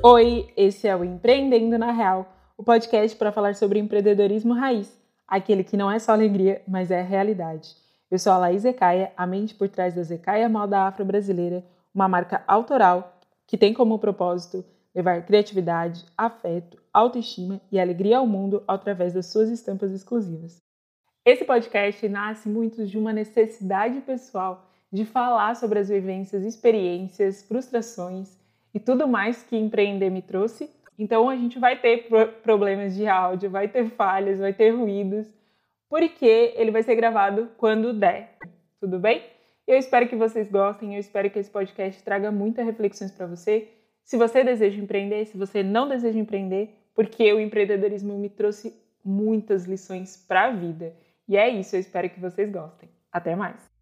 Oi, esse é o Empreendendo na Real, o podcast para falar sobre empreendedorismo raiz, aquele que não é só alegria, mas é realidade. Eu sou a Laís Ecaia, a mente por trás da Zecaia Moda Afro-Brasileira, uma marca autoral que tem como propósito levar criatividade, afeto, autoestima e alegria ao mundo através das suas estampas exclusivas. Esse podcast nasce muito de uma necessidade pessoal de falar sobre as vivências, experiências, frustrações e tudo mais que empreender me trouxe. Então a gente vai ter problemas de áudio, vai ter falhas, vai ter ruídos, porque ele vai ser gravado quando der. Tudo bem? Eu espero que vocês gostem, eu espero que esse podcast traga muitas reflexões para você. Se você deseja empreender, se você não deseja empreender, porque o empreendedorismo me trouxe muitas lições para a vida. E é isso, eu espero que vocês gostem. Até mais!